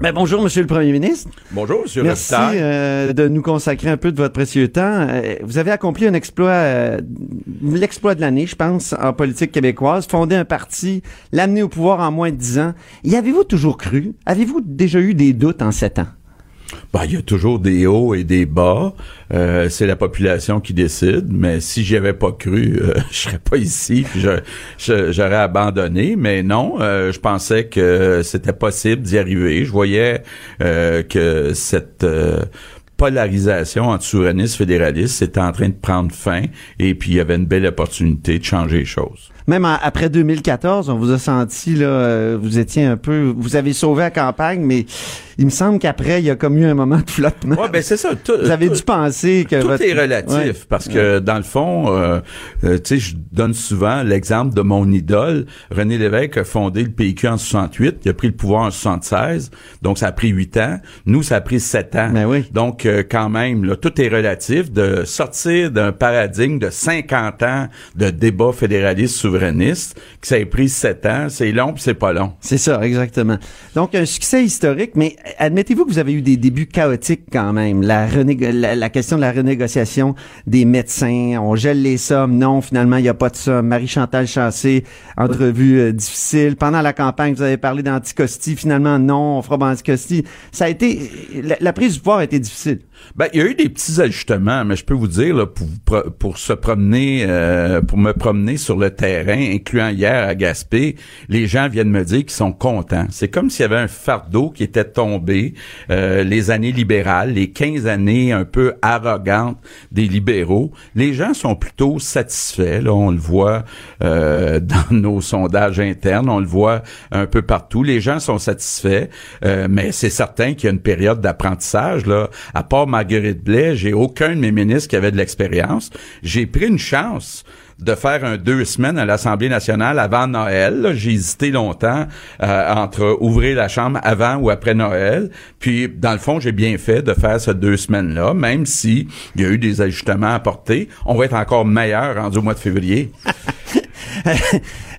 Ben, bonjour, Monsieur le Premier ministre. Bonjour, Monsieur Merci euh, de nous consacrer un peu de votre précieux temps. Euh, vous avez accompli un exploit, euh, l'exploit de l'année, je pense, en politique québécoise, fonder un parti, l'amener au pouvoir en moins de dix ans. Y avez-vous toujours cru? Avez-vous déjà eu des doutes en sept ans? Ben, il y a toujours des hauts et des bas. Euh, c'est la population qui décide. Mais si j'y avais pas cru, euh, je serais pas ici. j'aurais abandonné. Mais non, euh, je pensais que c'était possible d'y arriver. Je voyais euh, que cette polarisation entre souverainistes fédéralistes était en train de prendre fin. Et puis il y avait une belle opportunité de changer les choses. Même en- après 2014, on vous a senti, là, euh, vous étiez un peu, vous avez sauvé la campagne, mais il me semble qu'après, il y a comme eu un moment de flottement. Ouais, ben c'est ça. Tout, vous avez tout- dû penser que Tout votre- est relatif Ouais. parce que dans le fond, euh, euh, tu sais, je donne souvent l'exemple de mon idole. René Lévesque a fondé le PQ en 68, il a pris le pouvoir en 76, donc ça a pris huit ans. Nous, ça a pris sept ans. Ben oui. Donc euh, quand même, là, tout est relatif. De sortir d'un paradigme de 50 ans de débat fédéraliste que ça ait pris sept ans, c'est long puis c'est pas long. C'est ça, exactement. Donc, un succès historique, mais admettez-vous que vous avez eu des débuts chaotiques quand même. La, question de la renégociation des médecins, on gèle les sommes. Non, finalement, il n'y a pas de somme. Marie-Chantal Chassé, entrevue euh, difficile. Pendant la campagne, vous avez parlé d'anticosti. Finalement, non, on fera pas anticosti. Ça a été... La prise du pouvoir a été difficile. Ben, il y a eu des petits ajustements, mais je peux vous dire, là, pour, pour se promener, euh, pour me promener sur le terrain, incluant hier à Gaspé, les gens viennent me dire qu'ils sont contents. C'est comme s'il y avait un fardeau qui était tombé, euh, les années libérales, les 15 années un peu arrogantes des libéraux. Les gens sont plutôt satisfaits, là, on le voit euh, dans nos sondages internes, on le voit un peu partout. Les gens sont satisfaits, euh, mais c'est certain qu'il y a une période d'apprentissage, là. À part Marguerite Blais, j'ai aucun de mes ministres qui avait de l'expérience. J'ai pris une chance de faire un deux semaines à l'Assemblée nationale avant Noël. J'ai hésité longtemps euh, entre ouvrir la Chambre avant ou après Noël. Puis, dans le fond, j'ai bien fait de faire ces deux semaines-là, même si il y a eu des ajustements à apporter. On va être encore meilleur rendu au mois de février.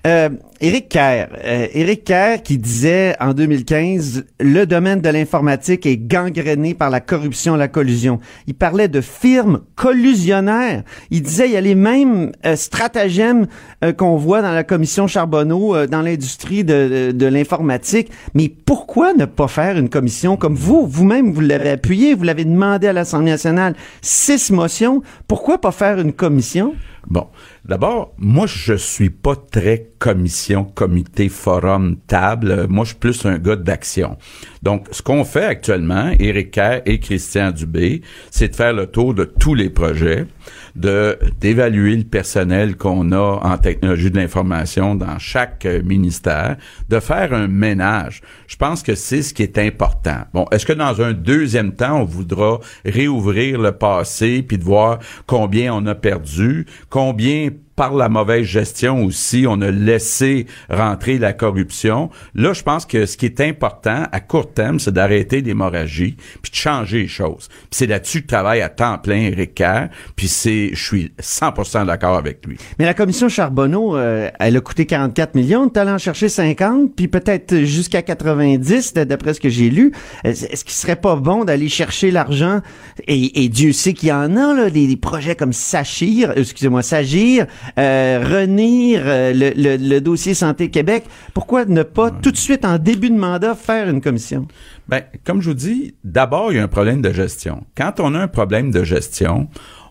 Euh, Éric Kerr, euh, Éric Kerr qui disait en 2015 le domaine de l'informatique est gangréné par la corruption, la collusion. Il parlait de firmes collusionnaires. Il disait il y a les mêmes euh, stratagèmes euh, qu'on voit dans la commission Charbonneau euh, dans l'industrie de, de, de l'informatique. Mais pourquoi ne pas faire une commission comme vous? Vous-même vous l'avez appuyé, vous l'avez demandé à l'Assemblée nationale six motions. Pourquoi pas faire une commission? Bon, d'abord, moi, je suis pas très commission, comité, forum, table. Moi, je suis plus un gars d'action. Donc, ce qu'on fait actuellement, Éric Kerr et Christian Dubé, c'est de faire le tour de tous les projets, de d'évaluer le personnel qu'on a en technologie de l'information dans chaque euh, ministère, de faire un ménage. Je pense que c'est ce qui est important. Bon, est-ce que dans un deuxième temps, on voudra réouvrir le passé puis de voir combien on a perdu, combien par la mauvaise gestion aussi, on a laissé rentrer la corruption. Là, je pense que ce qui est important à court terme, c'est d'arrêter l'hémorragie, puis de changer les choses. C'est là-dessus que travaille à temps plein Éric Kerr, puis c'est, je suis 100% d'accord avec lui. Mais la commission Charbonneau, euh, elle a coûté 44 millions, t'allais en chercher 50, puis peut-être jusqu'à 90, d'après ce que j'ai lu. Est-ce qu'il serait pas bon d'aller chercher l'argent, et, Dieu sait qu'il y en a, là, des, des projets comme Sachir, euh, excusez-moi, Sagir, Renir, euh, le, le- le dossier Santé Québec. Pourquoi ne pas tout de suite, en début de mandat, faire une commission? Ben, comme je vous dis, d'abord, il y a un problème de gestion. Quand on a un problème de gestion,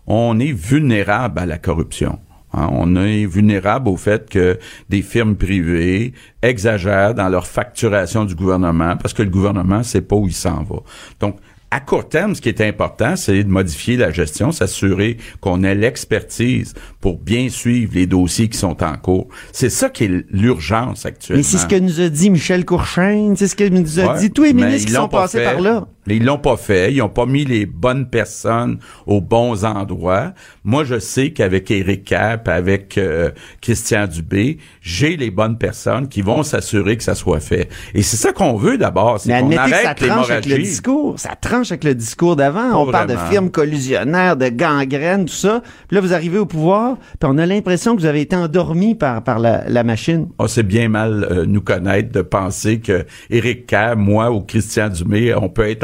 on est vulnérable à la corruption. Hein, on est vulnérable au fait que des firmes privées exagèrent dans leur facturation du gouvernement parce que le gouvernement sait pas où il s'en va. Donc, à court terme, ce qui est important, c'est de modifier la gestion, s'assurer qu'on ait l'expertise pour bien suivre les dossiers qui sont en cours. C'est ça qui est l'urgence actuellement. Mais c'est ce que nous a dit Michel Courchaine, c'est ce que nous a Ouais, dit tous les ministres qui sont pas passés fait. par là. Ils l'ont pas fait. Ils ont pas mis les bonnes personnes aux bons endroits. Moi, je sais qu'avec Éric Cap, avec euh, Christian Dubé, j'ai les bonnes personnes qui vont s'assurer que ça soit fait. Et c'est ça qu'on veut d'abord, c'est qu'on arrête ça tranche avec le discours. Ça tranche avec le discours d'avant. On parle de firmes collusionnaires, de gangrènes, tout ça. Puis là, vous arrivez au pouvoir, puis on a l'impression que vous avez été endormi par, par la, la machine. Oh, c'est bien mal euh, nous connaître de penser que Éric Cap, moi ou Christian Dubé, on peut être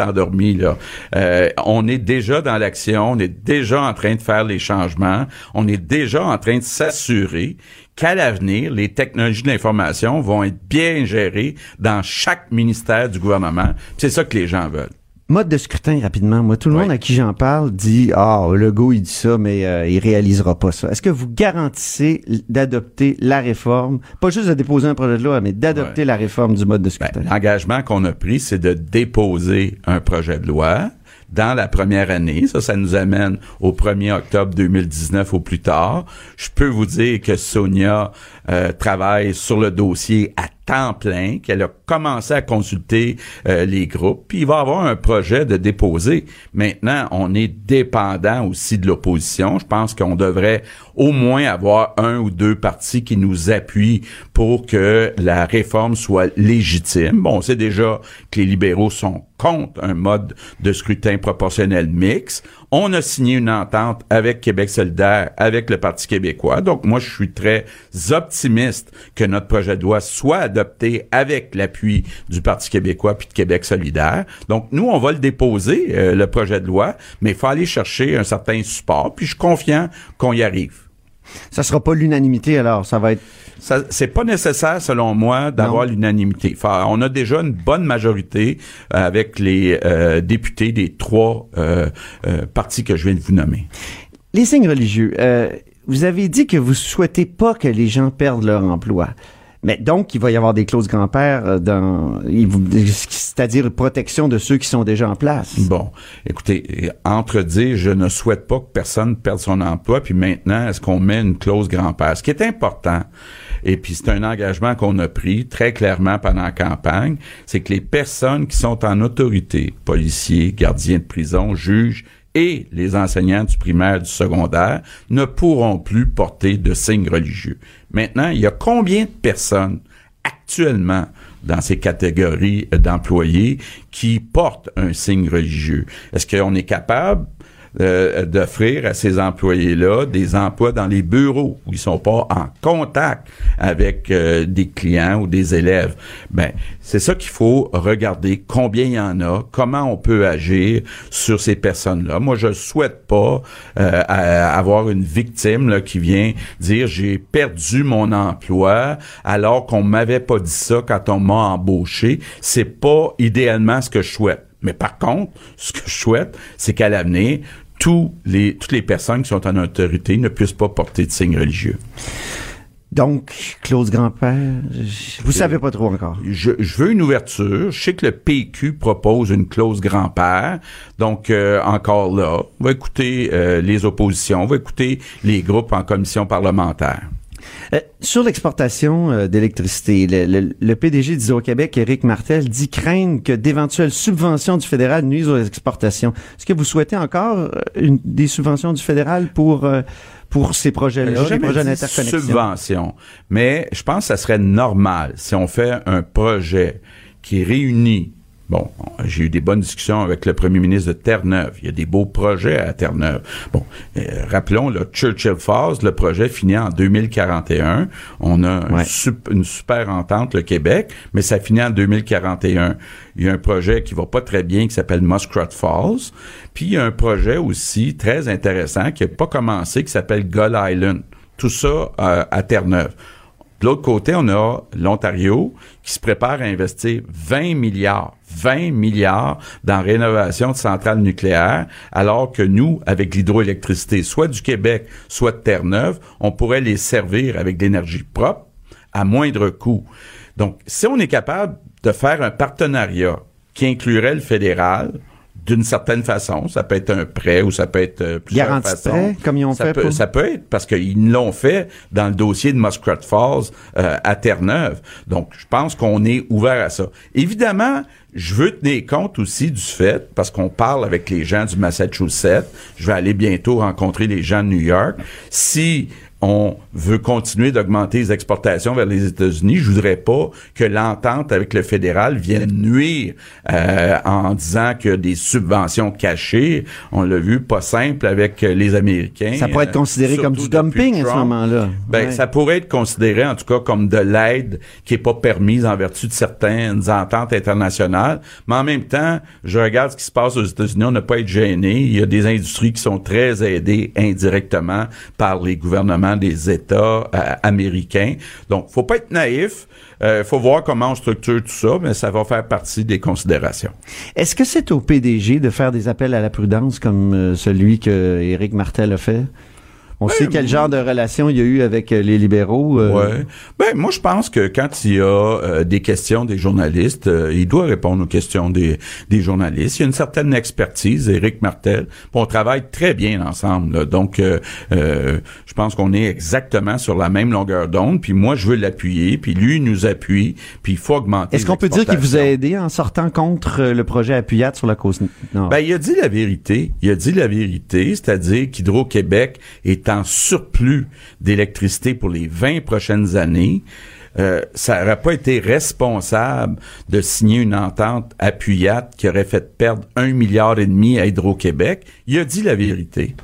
Euh, on est déjà dans l'action, on est déjà en train de faire les changements, on est déjà en train de s'assurer qu'à l'avenir, les technologies de l'information vont être bien gérées dans chaque ministère du gouvernement. C'est ça que les gens veulent. Mode de scrutin rapidement. Moi, tout le monde à qui j'en parle dit ah le go il dit ça, mais euh, il réalisera pas ça. Est-ce que vous garantissez d'adopter la réforme, pas juste de déposer un projet de loi, mais d'adopter la réforme du mode de scrutin ben, L'engagement qu'on a pris, c'est de déposer un projet de loi dans la première année. Ça, ça nous amène au 1er octobre 2019 au plus tard. Je peux vous dire que Sonia euh, travaille sur le dossier à temps plein, qu'elle a commencé à consulter euh, les groupes, puis il va avoir un projet de déposer. Maintenant, on est dépendant aussi de l'opposition. Je pense qu'on devrait au moins avoir un ou deux partis qui nous appuient pour que la réforme soit légitime. Bon, on sait déjà que les libéraux sont contre un mode de scrutin proportionnel mixte. On a signé une entente avec Québec solidaire, avec le Parti québécois. Donc, moi, je suis très optimiste que notre projet de loi soit adopté avec l'appui du Parti québécois puis de Québec solidaire. Donc, nous, on va le déposer, euh, le projet de loi, mais il faut aller chercher un certain support, puis je suis confiant qu'on y arrive. Ça sera pas l'unanimité, alors. Ça va être c'est pas nécessaire, selon moi, d'avoir l'unanimité. Enfin, on a déjà une bonne majorité euh, avec les euh, députés des trois euh, partis que je viens de vous nommer. Les signes religieux. vous avez dit que vous souhaitez pas que les gens perdent leur emploi. Mais donc, il va y avoir des clauses grand-père euh, dans, c'est-à-dire protection de ceux qui sont déjà en place. Bon, écoutez, entre dire je ne souhaite pas que personne perde son emploi, puis maintenant, est-ce qu'on met une clause grand-père? Ce qui est important, et puis c'est un engagement qu'on a pris très clairement pendant la campagne, c'est que les personnes qui sont en autorité, policiers, gardiens de prison, juges, et les enseignants du primaire du secondaire ne pourront plus porter de signes religieux. Maintenant, il y a combien de personnes actuellement dans ces catégories d'employés qui portent un signe religieux? Est-ce qu'on est capable euh, d'offrir à ces employés-là des emplois dans les bureaux où ils sont pas en contact avec euh, des clients ou des élèves. Ben, c'est ça qu'il faut regarder combien il y en a, comment on peut agir sur ces personnes-là. Moi, je souhaite pas euh, avoir une victime qui vient dire j'ai perdu mon emploi alors qu'on m'avait pas dit ça quand on m'a embauché. C'est pas idéalement ce que je souhaite. Mais par contre, ce que je souhaite, c'est qu'à l'avenir, tous les, toutes les personnes qui sont en autorité ne puissent pas porter de signes religieux. Donc, Claude Grand-Père, vous savez pas trop encore. Je, veux une ouverture. Je sais que le PQ propose une clause grand-père. Donc, euh, encore là, on va écouter euh, les oppositions, on va écouter les groupes en commission parlementaire. Euh, sur l'exportation euh, d'électricité, le, PDG d'Hydro-Québec, Éric Martel, dit craindre que d'éventuelles subventions du fédéral nuisent aux exportations. Est-ce que vous souhaitez encore euh, une, des subventions du fédéral pour pour ces projets-là, les projets d'interconnexion? Subventions. Mais je pense que ça serait normal si on fait un projet qui réunit Bon, j'ai eu des bonnes discussions avec le premier ministre de Terre-Neuve. Il y a des beaux projets à Terre-Neuve. Bon, euh, rappelons, le Churchill Falls, le projet finit en 2041. On a une super entente, le Québec, mais ça finit en 2041. Il y a un projet qui va pas très bien qui s'appelle Muskrat Falls. Puis il y a un projet aussi très intéressant qui n'a pas commencé qui s'appelle Gull Island. Tout ça euh, à Terre-Neuve. De l'autre côté, on a l'Ontario qui se prépare à investir 20 milliards, 20 milliards dans rénovation de centrales nucléaires, alors que nous, avec l'hydroélectricité, soit du Québec, soit de Terre-Neuve, on pourrait les servir avec de l'énergie propre à moindre coût. Donc, si on est capable de faire un partenariat qui inclurait le fédéral, d'une certaine façon. Ça peut être un prêt ou ça peut être euh, plusieurs Garantie façons. prêt, comme ils ont ça fait Peut, pour- Ça peut être parce qu'ils l'ont fait dans le dossier de Muskrat Falls euh, à Terre-Neuve. Donc, je pense qu'on est ouvert à ça. Évidemment, je veux tenir compte aussi du fait, parce qu'on parle avec les gens du Massachusetts, je vais aller bientôt rencontrer les gens de New York. Si on veut continuer d'augmenter les exportations vers les États-Unis, je voudrais pas que l'entente avec le fédéral vienne nuire euh, en disant que des subventions cachées, on l'a vu, pas simple avec les Américains. Ça pourrait être euh, considéré comme du dumping à ce moment-là. Ben, Ouais. ça pourrait être considéré, en tout cas, comme de l'aide qui est pas permise en vertu de certaines ententes internationales. Mais en même temps, je regarde ce qui se passe aux États-Unis, on n'a pas à être gêné. Il y a des industries qui sont très aidées indirectement par les gouvernements des États euh, américains. Donc, faut pas être naïf. Euh, faut voir comment on structure tout ça, mais ça va faire partie des considérations. Est-ce que c'est au PDG de faire des appels à la prudence comme euh, celui que Éric Martel a fait? On sait quel genre de relation il y a eu avec euh, les libéraux. euh, Ouais. Ben moi je pense que quand il y a euh, des questions des journalistes, euh, il doit répondre aux questions des, des journalistes. Il y a une certaine expertise, Éric Martel. On travaille très bien ensemble. là. Donc euh, euh, je pense qu'on est exactement sur la même longueur d'onde. Puis moi je veux l'appuyer. Puis lui il nous appuie. Puis il faut augmenter. Est-ce qu'on peut dire qu'il vous a aidé en sortant contre le projet Appuyat sur la cause nord? Ben, il a dit la vérité. Il a dit la vérité, c'est-à-dire qu'Hydro-Québec est en surplus d'électricité pour les 20 prochaines années. Euh, ça n'aurait pas été responsable de signer une entente appuyate qui aurait fait perdre un milliard et demi à Hydro-Québec. Il a dit la vérité.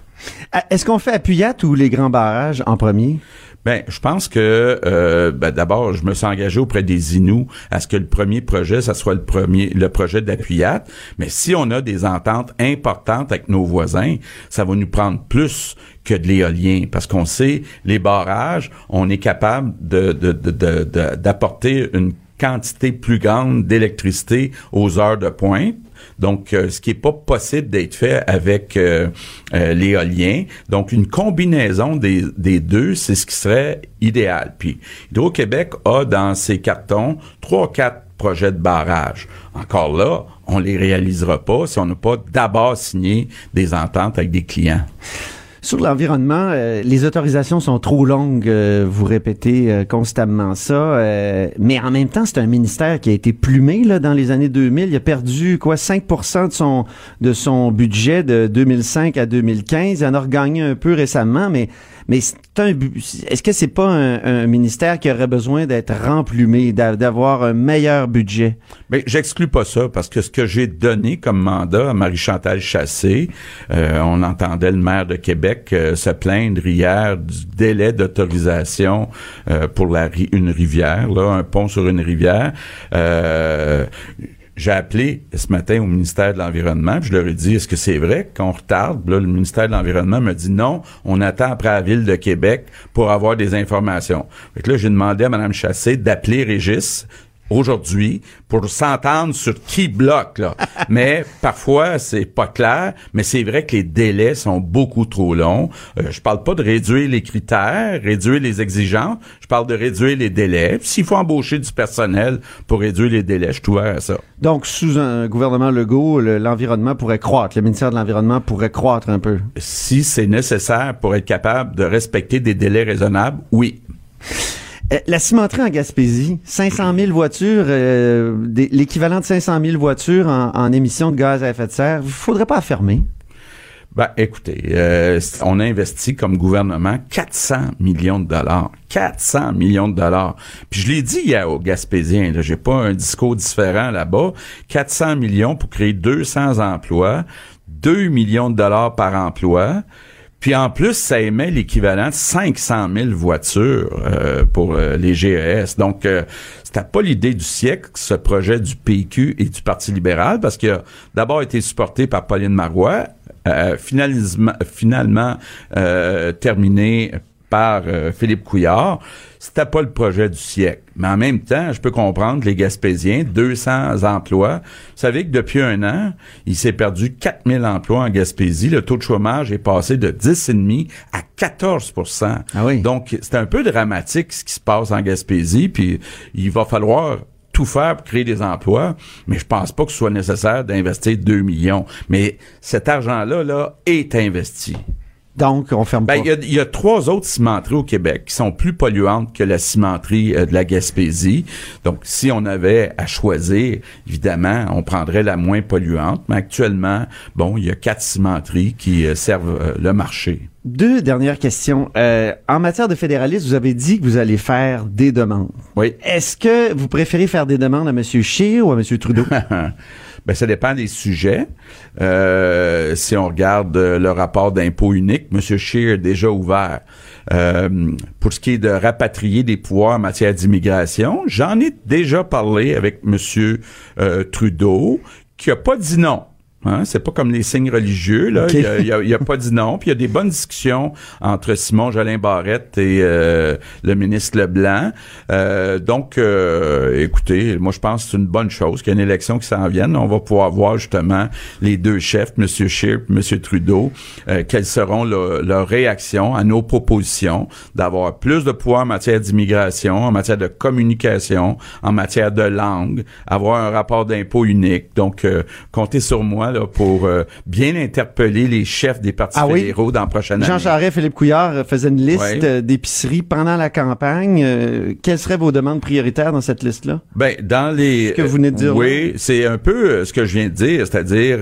Ah, Est-ce qu'on fait Appuyat ou les grands barrages en premier? Ben, je pense que euh, ben, d'abord, je me suis engagé auprès des Inuits à ce que le premier projet, ça soit le premier, le projet d'appuyat. Mais si on a des ententes importantes avec nos voisins, ça va nous prendre plus que de l'éolien, parce qu'on sait les barrages, on est capable de de- de- d'apporter une quantité plus grande d'électricité aux heures de pointe. Donc, euh, ce qui est pas possible d'être fait avec euh, euh, l'éolien. Donc, une combinaison des, des deux, c'est ce qui serait idéal. Puis, Hydro-Québec a dans ses cartons trois, quatre projets de barrage. Encore là, on les réalisera pas si on n'a pas d'abord signé des ententes avec des clients. Sur l'environnement, euh, les autorisations sont trop longues, euh, vous répétez euh, constamment ça, mais en même temps, c'est un ministère qui a été plumé là, dans les années 2000. Il a perdu quoi 5% de son, de son budget de 2005 à 2015. Il en a regagné un peu récemment, mais, mais c'est un, est-ce que c'est pas un, un ministère qui aurait besoin d'être remplumé, d'a- d'avoir un meilleur budget? Mais j'exclus pas ça parce que ce que j'ai donné comme mandat à Marie-Chantal Chassé, euh, on entendait le maire de Québec euh, se plaindre hier du délai d'autorisation euh, pour la une rivière, là, un pont sur une rivière. Euh, j'ai appelé ce matin au ministère de l'Environnement, puis je leur ai dit, est-ce que c'est vrai qu'on retarde? Le ministère de l'Environnement me dit non, on attend après la Ville de Québec pour avoir des informations. Fait que là, j'ai demandé à Mme Chassé d'appeler Régis aujourd'hui pour s'entendre sur qui bloque là. mais parfois c'est pas clair, mais c'est vrai que les délais sont beaucoup trop longs. Euh, je parle pas de réduire les critères, réduire les exigences, je parle de réduire les délais. S'il faut embaucher du personnel pour réduire les délais, je suis ouvert à ça. Donc, sous un gouvernement Legault, le- l'environnement pourrait croître, le ministère de l'Environnement pourrait croître un peu? Si c'est nécessaire pour être capable de respecter des délais raisonnables, oui. Euh, La cimenterie en Gaspésie, 500 000 voitures, euh, l'équivalent de 500 000 voitures en, émissions de gaz à effet de serre. Il faudrait pas fermer. Ben, écoutez, euh, on a investi comme gouvernement 400 millions de dollars. 400 millions de dollars. Puis je l'ai dit hier aux Gaspésiens, là, j'ai pas un discours différent là-bas. 400 millions pour créer 200 emplois, 2 millions de dollars par emploi. Puis en plus, ça émet l'équivalent de 500 000 voitures euh, pour euh, les GES. Donc, euh, c'était pas l'idée du siècle, ce projet du PQ et du Parti libéral, parce qu'il a d'abord été supporté par Pauline Marois, euh, finalement, finalement euh, terminé par euh, Philippe Couillard. C'était pas le projet du siècle. Mais en même temps, je peux comprendre les Gaspésiens, 200 emplois. Vous savez que depuis un an, il s'est perdu 4000 emplois en Gaspésie. Le taux de chômage est passé de 10,5 à 14 Ah oui. Donc, c'est un peu dramatique ce qui se passe en Gaspésie. Puis, il va falloir tout faire pour créer des emplois, mais je pense pas que ce soit nécessaire d'investir 2 millions. Mais cet argent-là, là, est investi. Donc, on ferme ben, pas. Il y, a trois autres cimenteries au Québec qui sont plus polluantes que la cimenterie euh, de la Gaspésie. Donc, si on avait à choisir, évidemment, on prendrait la moins polluante. Mais actuellement, bon, il y a quatre cimenteries qui euh, servent euh, le marché. Deux dernières questions. en matière de fédéralisme, vous avez dit que vous allez faire des demandes. Oui. Est-ce que vous préférez faire des demandes à M. Scheer ou à M. Trudeau? Ben, ça dépend des sujets. Euh, si on regarde euh, le rapport d'impôt unique, M. Scheer est déjà ouvert. Euh, pour ce qui est de rapatrier des pouvoirs en matière d'immigration, j'en ai déjà parlé avec M. Trudeau, qui a pas dit non. Hein? C'est pas comme les signes religieux. Là. Il, y a, pas dit non. Puis il y a des bonnes discussions entre Simon Jolin Barrette et euh, le ministre Leblanc. Euh, donc, euh, écoutez, moi je pense que c'est une bonne chose qu'il y ait une élection qui s'en vienne. On va pouvoir voir justement les deux chefs, M. Scheer et M. Trudeau, quelles seront leurs réactions à nos propositions d'avoir plus de pouvoir en matière d'immigration, en matière de communication, en matière de langue, avoir un rapport d'impôt unique. Donc, comptez sur moi pour euh, bien interpeller les chefs des partis ah fédéraux dans la prochaine Jean année. Jean Charest, Philippe Couillard euh, faisaient une liste euh, d'épiceries pendant la campagne. quelles seraient vos demandes prioritaires dans cette liste-là? Ben, dans les... Ce que vous venez de dire. Oui, c'est un peu ce que je viens de dire, c'est-à-dire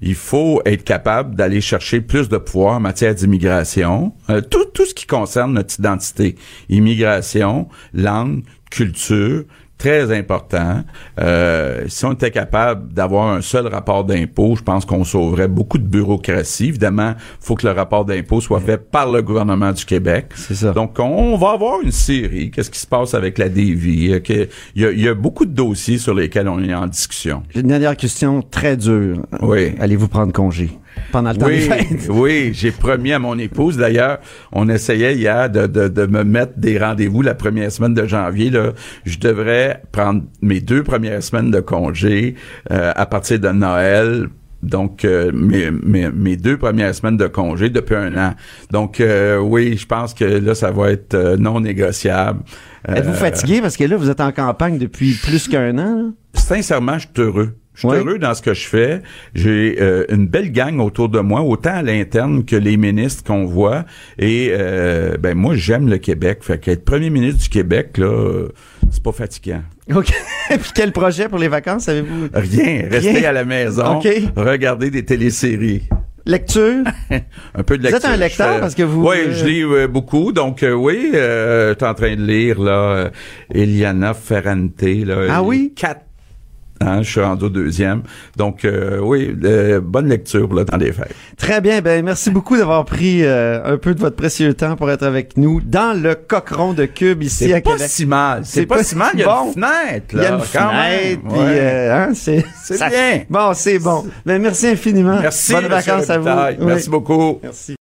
il faut être capable d'aller chercher plus de pouvoir en matière d'immigration. tout, tout ce qui concerne notre identité. Immigration, langue, culture, très important. Euh, si on était capable d'avoir un seul rapport d'impôt, je pense qu'on sauverait beaucoup de bureaucratie. Évidemment, il faut que le rapport d'impôt soit fait par le gouvernement du Québec. C'est ça. Donc, on va avoir une série. Qu'est-ce qui se passe avec la DV? Euh, il y, a, il y a beaucoup de dossiers sur lesquels on est en discussion. J'ai une dernière question très dure. Oui. Allez-vous prendre congé? Pendant le temps oui, des fêtes. Oui, j'ai promis à mon épouse. D'ailleurs, on essayait hier de, de, de me mettre des rendez-vous la première semaine de janvier. Là. Je devrais prendre mes deux premières semaines de congé euh, à partir de Noël donc euh, mes, mes, mes, deux premières semaines de congé depuis un an. Donc euh, oui, je pense que là, ça va être non négociable. Êtes-vous fatigué? Parce que là, vous êtes en campagne depuis plus qu'un an? Là? Sincèrement, je suis heureux. Je suis heureux dans ce que je fais. J'ai euh, une belle gang autour de moi, autant à l'interne que les ministres qu'on voit. Et euh, ben moi, j'aime le Québec. Fait qu'être premier ministre du Québec, là, c'est pas fatigant. OK. Puis quel projet pour les vacances, avez-vous? Rien. Rester à la maison. OK. Regarder des téléséries. Lecture? un peu de lecture. Vous êtes un lecteur parce que vous... Oui, je lis beaucoup. Donc, oui, euh, je suis en train de lire, là, Eliana Ferrante. Là, ah oui? Quatre Hein, je suis rendu deuxième. Donc, euh, oui, euh, bonne lecture là, dans les fêtes. Très bien. Ben, merci beaucoup d'avoir pris euh, un peu de votre précieux temps pour être avec nous dans le cochon de Cube ici à Québec. C'est pas si mal. C'est pas, si mal. Il y a une fenêtre. Là, Il y a une fenêtre. Puis, hein, c'est c'est bien. Bon, c'est bon. Ben, merci infiniment. Merci. Bonnes vacances à vous. Merci beaucoup. Merci.